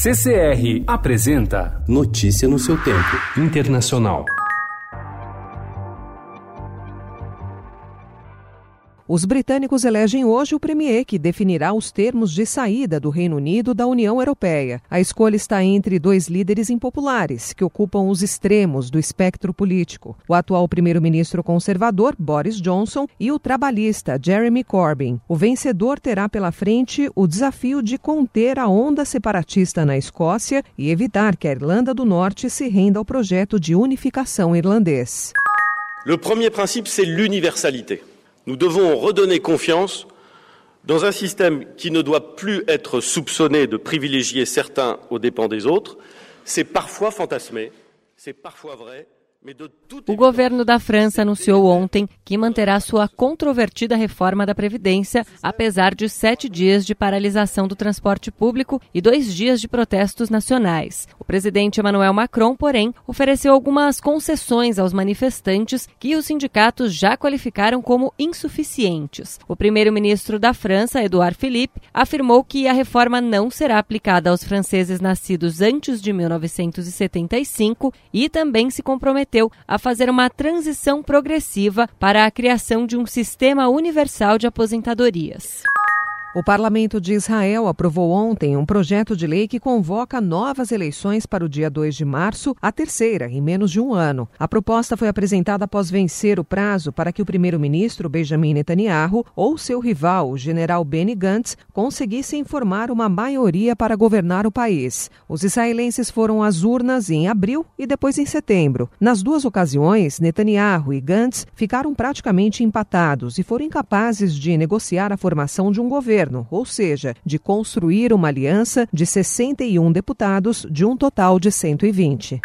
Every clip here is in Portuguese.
CCR apresenta Notícia no seu tempo. Internacional. Os britânicos elegem hoje o premier que definirá os termos de saída do Reino Unido da União Europeia. A escolha está entre dois líderes impopulares, que ocupam os extremos do espectro político: o atual primeiro-ministro conservador, Boris Johnson, e o trabalhista, Jeremy Corbyn. O vencedor terá pela frente o desafio de conter a onda separatista na Escócia e evitar que a Irlanda do Norte se renda ao projeto de unificação irlandês. Le premier principe, c'est l'universalité. Nous devons redonner confiance dans un système qui ne doit plus être soupçonné de privilégier certains aux dépens des autres. C'est parfois fantasmé, c'est parfois vrai, O governo da França anunciou ontem que manterá sua controvertida reforma da Previdência, apesar de sete dias de paralisação do transporte público e dois dias de protestos nacionais. O presidente Emmanuel Macron, porém, ofereceu algumas concessões aos manifestantes que os sindicatos já qualificaram como insuficientes. O primeiro-ministro da França, Edouard Philippe, afirmou que a reforma não será aplicada aos franceses nascidos antes de 1975 e também se comprometeu comprometeu a fazer uma transição progressiva para a criação de um sistema universal de aposentadorias. O parlamento de Israel aprovou ontem um projeto de lei que convoca novas eleições para o dia 2 de março, a terceira em menos de um ano. A proposta foi apresentada após vencer o prazo para que o primeiro-ministro Benjamin Netanyahu ou seu rival, o general Benny Gantz, conseguissem formar uma maioria para governar o país. Os israelenses foram às urnas em abril e depois em setembro. Nas duas ocasiões, Netanyahu e Gantz ficaram praticamente empatados e foram incapazes de negociar a formação de um governo governo, ou seja, de construir uma aliança de 61 deputados de um total de 120.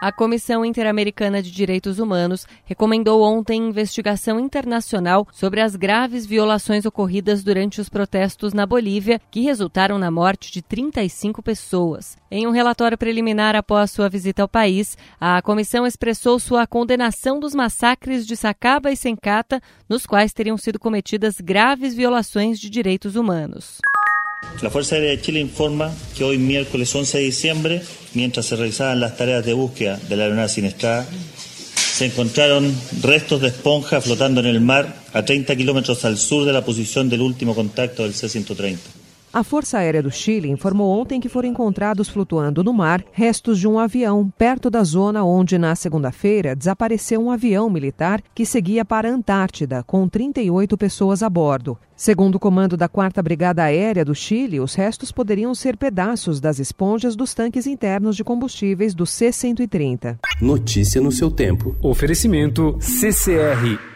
A Comissão Interamericana de Direitos Humanos recomendou ontem investigação internacional sobre as graves violações ocorridas durante os protestos na Bolívia, que resultaram na morte de 35 pessoas. Em um relatório preliminar após sua visita ao país, a comissão expressou sua condenação dos massacres de Sacaba e Sencata, nos quais teriam sido cometidas graves violações de direitos humanos. La Fuerza Aérea de Chile informa que hoy miércoles 11 de diciembre, mientras se realizaban las tareas de búsqueda de la aeronave siniestrada, se encontraron restos de esponja flotando en el mar a 30 kilómetros al sur de la posición del último contacto del C-130. A Força Aérea do Chile informou ontem que foram encontrados flutuando no mar restos de um avião perto da zona onde, na segunda-feira, desapareceu um avião militar que seguia para a Antártida, com 38 pessoas a bordo. Segundo o comando da 4 Brigada Aérea do Chile, os restos poderiam ser pedaços das esponjas dos tanques internos de combustíveis do C-130. Notícia no seu tempo. Oferecimento CCR